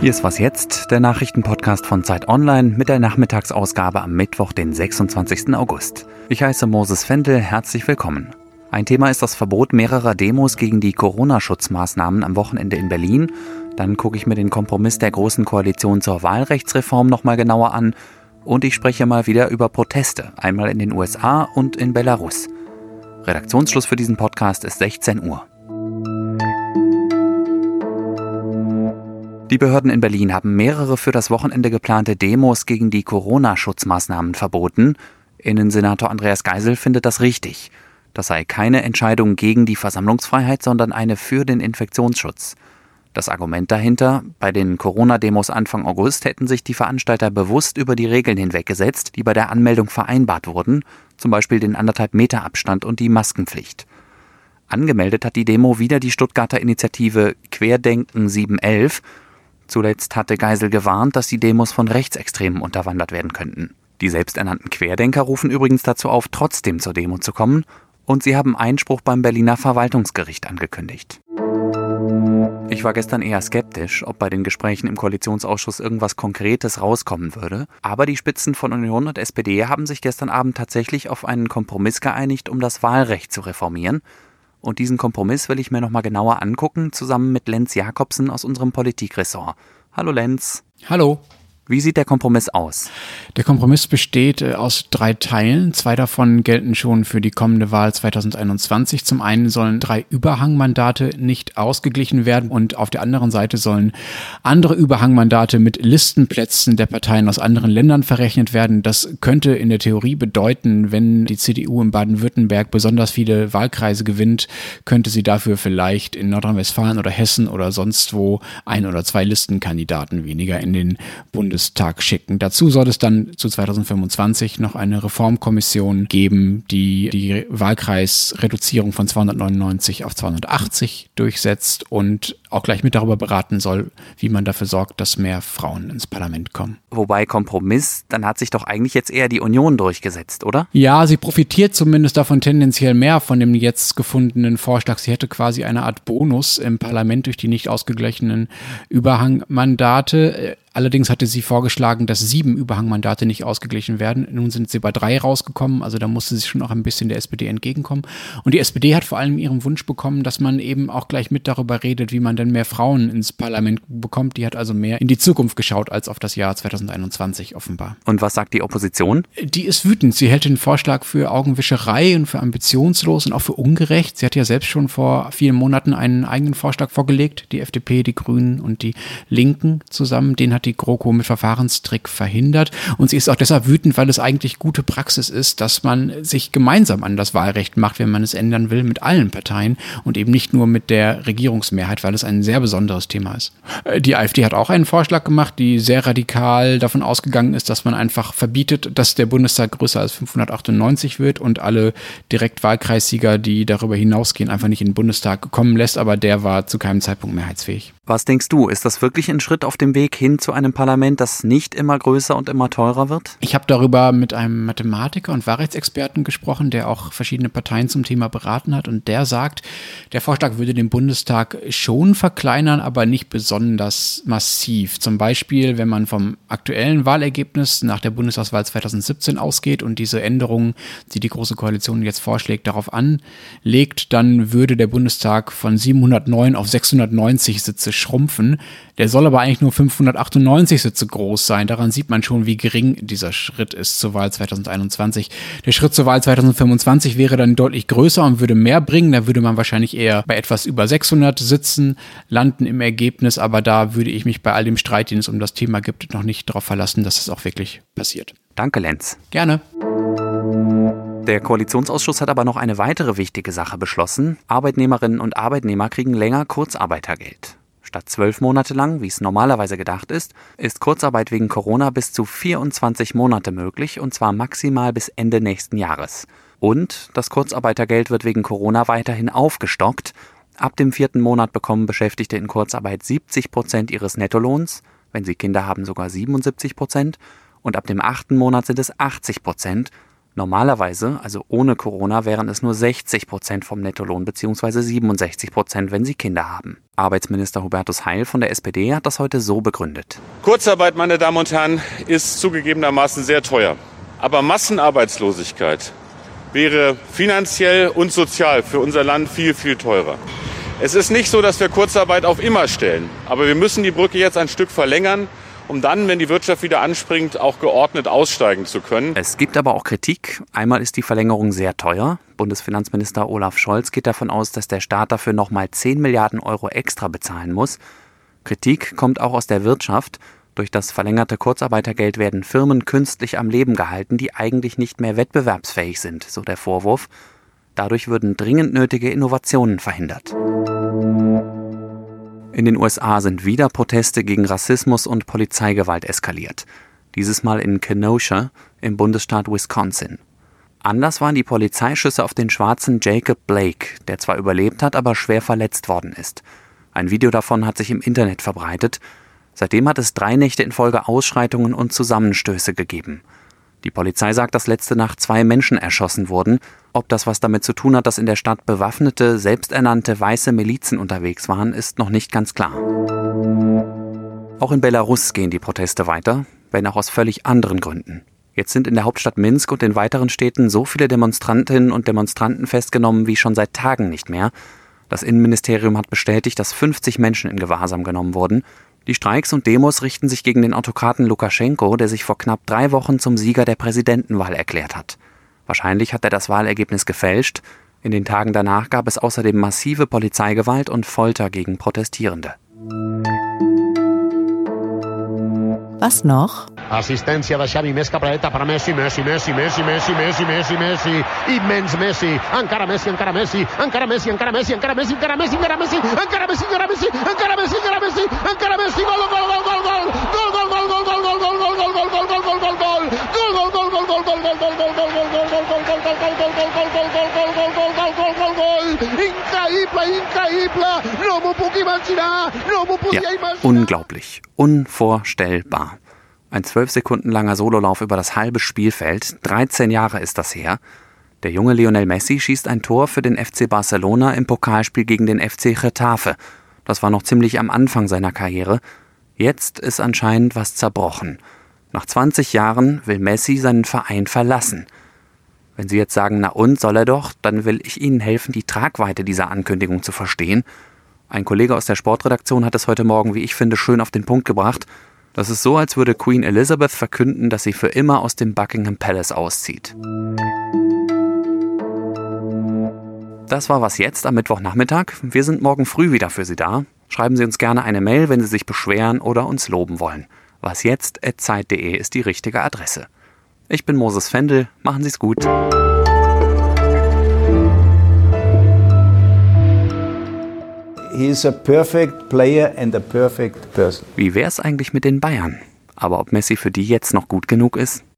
Hier ist was jetzt, der Nachrichtenpodcast von Zeit Online mit der Nachmittagsausgabe am Mittwoch, den 26. August. Ich heiße Moses Fendel, herzlich willkommen. Ein Thema ist das Verbot mehrerer Demos gegen die Corona-Schutzmaßnahmen am Wochenende in Berlin. Dann gucke ich mir den Kompromiss der Großen Koalition zur Wahlrechtsreform nochmal genauer an. Und ich spreche mal wieder über Proteste, einmal in den USA und in Belarus. Redaktionsschluss für diesen Podcast ist 16 Uhr. Die Behörden in Berlin haben mehrere für das Wochenende geplante Demos gegen die Corona-Schutzmaßnahmen verboten. Innensenator Andreas Geisel findet das richtig. Das sei keine Entscheidung gegen die Versammlungsfreiheit, sondern eine für den Infektionsschutz. Das Argument dahinter, bei den Corona-Demos Anfang August hätten sich die Veranstalter bewusst über die Regeln hinweggesetzt, die bei der Anmeldung vereinbart wurden, zum Beispiel den anderthalb Meter Abstand und die Maskenpflicht. Angemeldet hat die Demo wieder die Stuttgarter Initiative Querdenken 711, Zuletzt hatte Geisel gewarnt, dass die Demos von Rechtsextremen unterwandert werden könnten. Die selbsternannten Querdenker rufen übrigens dazu auf, trotzdem zur Demo zu kommen, und sie haben Einspruch beim Berliner Verwaltungsgericht angekündigt. Ich war gestern eher skeptisch, ob bei den Gesprächen im Koalitionsausschuss irgendwas Konkretes rauskommen würde, aber die Spitzen von Union und SPD haben sich gestern Abend tatsächlich auf einen Kompromiss geeinigt, um das Wahlrecht zu reformieren, und diesen Kompromiss will ich mir nochmal genauer angucken, zusammen mit Lenz Jakobsen aus unserem Politikressort. Hallo Lenz. Hallo. Wie sieht der Kompromiss aus? Der Kompromiss besteht äh, aus drei Teilen. Zwei davon gelten schon für die kommende Wahl 2021. Zum einen sollen drei Überhangmandate nicht ausgeglichen werden und auf der anderen Seite sollen andere Überhangmandate mit Listenplätzen der Parteien aus anderen Ländern verrechnet werden. Das könnte in der Theorie bedeuten, wenn die CDU in Baden-Württemberg besonders viele Wahlkreise gewinnt, könnte sie dafür vielleicht in Nordrhein-Westfalen oder Hessen oder sonst wo ein oder zwei Listenkandidaten weniger in den Bund Bundestag schicken. Dazu soll es dann zu 2025 noch eine Reformkommission geben, die die Wahlkreisreduzierung von 299 auf 280 durchsetzt und auch gleich mit darüber beraten soll, wie man dafür sorgt, dass mehr Frauen ins Parlament kommen. Wobei Kompromiss, dann hat sich doch eigentlich jetzt eher die Union durchgesetzt, oder? Ja, sie profitiert zumindest davon tendenziell mehr von dem jetzt gefundenen Vorschlag. Sie hätte quasi eine Art Bonus im Parlament durch die nicht ausgeglichenen Überhangmandate. Allerdings hatte sie vorgeschlagen, dass sieben Überhangmandate nicht ausgeglichen werden. Nun sind sie bei drei rausgekommen, also da musste sie schon auch ein bisschen der SPD entgegenkommen. Und die SPD hat vor allem ihren Wunsch bekommen, dass man eben auch gleich mit darüber redet, wie man denn mehr Frauen ins Parlament bekommt. Die hat also mehr in die Zukunft geschaut als auf das Jahr 2021 offenbar. Und was sagt die Opposition? Die ist wütend. Sie hält den Vorschlag für Augenwischerei und für ambitionslos und auch für ungerecht. Sie hat ja selbst schon vor vielen Monaten einen eigenen Vorschlag vorgelegt. Die FDP, die Grünen und die Linken zusammen. Den hat hat die GroKo mit Verfahrenstrick verhindert. Und sie ist auch deshalb wütend, weil es eigentlich gute Praxis ist, dass man sich gemeinsam an das Wahlrecht macht, wenn man es ändern will, mit allen Parteien und eben nicht nur mit der Regierungsmehrheit, weil es ein sehr besonderes Thema ist. Äh, die AfD hat auch einen Vorschlag gemacht, die sehr radikal davon ausgegangen ist, dass man einfach verbietet, dass der Bundestag größer als 598 wird und alle Direktwahlkreissieger, die darüber hinausgehen, einfach nicht in den Bundestag kommen lässt, aber der war zu keinem Zeitpunkt mehrheitsfähig. Was denkst du, ist das wirklich ein Schritt auf dem Weg hin zu einem Parlament, das nicht immer größer und immer teurer wird? Ich habe darüber mit einem Mathematiker und Wahrheitsexperten gesprochen, der auch verschiedene Parteien zum Thema beraten hat und der sagt, der Vorschlag würde den Bundestag schon verkleinern, aber nicht besonders massiv. Zum Beispiel, wenn man vom aktuellen Wahlergebnis nach der Bundestagswahl 2017 ausgeht und diese Änderungen, die die Große Koalition jetzt vorschlägt, darauf anlegt, dann würde der Bundestag von 709 auf 690 Sitze schrumpfen. Der soll aber eigentlich nur 598 Sitze groß sein. Daran sieht man schon, wie gering dieser Schritt ist zur Wahl 2021. Der Schritt zur Wahl 2025 wäre dann deutlich größer und würde mehr bringen. Da würde man wahrscheinlich eher bei etwas über 600 Sitzen landen im Ergebnis. Aber da würde ich mich bei all dem Streit, den es um das Thema gibt, noch nicht darauf verlassen, dass es auch wirklich passiert. Danke, Lenz. Gerne. Der Koalitionsausschuss hat aber noch eine weitere wichtige Sache beschlossen. Arbeitnehmerinnen und Arbeitnehmer kriegen länger Kurzarbeitergeld. Statt zwölf Monate lang, wie es normalerweise gedacht ist, ist Kurzarbeit wegen Corona bis zu 24 Monate möglich und zwar maximal bis Ende nächsten Jahres. Und das Kurzarbeitergeld wird wegen Corona weiterhin aufgestockt. Ab dem vierten Monat bekommen Beschäftigte in Kurzarbeit 70 Prozent ihres Nettolohns, wenn sie Kinder haben sogar 77 Prozent und ab dem achten Monat sind es 80 Prozent Normalerweise, also ohne Corona, wären es nur 60 Prozent vom Nettolohn bzw. 67 Prozent, wenn sie Kinder haben. Arbeitsminister Hubertus Heil von der SPD hat das heute so begründet. Kurzarbeit, meine Damen und Herren, ist zugegebenermaßen sehr teuer. Aber Massenarbeitslosigkeit wäre finanziell und sozial für unser Land viel, viel teurer. Es ist nicht so, dass wir Kurzarbeit auf immer stellen. Aber wir müssen die Brücke jetzt ein Stück verlängern um dann, wenn die Wirtschaft wieder anspringt, auch geordnet aussteigen zu können. Es gibt aber auch Kritik. Einmal ist die Verlängerung sehr teuer. Bundesfinanzminister Olaf Scholz geht davon aus, dass der Staat dafür nochmal 10 Milliarden Euro extra bezahlen muss. Kritik kommt auch aus der Wirtschaft. Durch das verlängerte Kurzarbeitergeld werden Firmen künstlich am Leben gehalten, die eigentlich nicht mehr wettbewerbsfähig sind, so der Vorwurf. Dadurch würden dringend nötige Innovationen verhindert. In den USA sind wieder Proteste gegen Rassismus und Polizeigewalt eskaliert. Dieses Mal in Kenosha im Bundesstaat Wisconsin. Anders waren die Polizeischüsse auf den schwarzen Jacob Blake, der zwar überlebt hat, aber schwer verletzt worden ist. Ein Video davon hat sich im Internet verbreitet. Seitdem hat es drei Nächte in Folge Ausschreitungen und Zusammenstöße gegeben. Die Polizei sagt, dass letzte Nacht zwei Menschen erschossen wurden. Ob das was damit zu tun hat, dass in der Stadt bewaffnete, selbsternannte weiße Milizen unterwegs waren, ist noch nicht ganz klar. Auch in Belarus gehen die Proteste weiter, wenn auch aus völlig anderen Gründen. Jetzt sind in der Hauptstadt Minsk und in weiteren Städten so viele Demonstrantinnen und Demonstranten festgenommen wie schon seit Tagen nicht mehr. Das Innenministerium hat bestätigt, dass 50 Menschen in Gewahrsam genommen wurden. Die Streiks und Demos richten sich gegen den Autokraten Lukaschenko, der sich vor knapp drei Wochen zum Sieger der Präsidentenwahl erklärt hat. Wahrscheinlich hat er das Wahlergebnis gefälscht. In den Tagen danach gab es außerdem massive Polizeigewalt und Folter gegen Protestierende. Was noch? Assistència de Xavi, més cap a dreta per Messi, Messi, Messi, Messi, Messi, Messi, Messi, Messi, immens Messi, encara Messi, encara Messi, encara Messi, encara Messi, encara Messi, encara Messi, encara Messi, encara Messi, encara Messi, encara Messi, encara Messi, encara Messi, gol, gol, gol, gol, gol, gol, gol, gol, gol, gol, gol, gol, gol, gol, gol, gol, gol, gol, ja, unglaublich, unvorstellbar. Ein zwölf Sekunden langer Sololauf über das halbe Spielfeld. 13 Jahre ist das her. Der junge Lionel Messi schießt ein Tor für den FC Barcelona im Pokalspiel gegen den FC Getafe. Das war noch ziemlich am Anfang seiner Karriere. Jetzt ist anscheinend was zerbrochen. Nach 20 Jahren will Messi seinen Verein verlassen. Wenn Sie jetzt sagen, na und soll er doch, dann will ich Ihnen helfen, die Tragweite dieser Ankündigung zu verstehen. Ein Kollege aus der Sportredaktion hat es heute Morgen, wie ich finde, schön auf den Punkt gebracht. Das ist so, als würde Queen Elizabeth verkünden, dass sie für immer aus dem Buckingham Palace auszieht. Das war was jetzt am Mittwochnachmittag. Wir sind morgen früh wieder für Sie da. Schreiben Sie uns gerne eine Mail, wenn Sie sich beschweren oder uns loben wollen. Wasjetzt.zeit.de ist die richtige Adresse. Ich bin Moses Fendel. Machen Sie es gut. He is a perfect player and a perfect person. Wie wär's eigentlich mit den Bayern? Aber ob Messi für die jetzt noch gut genug ist?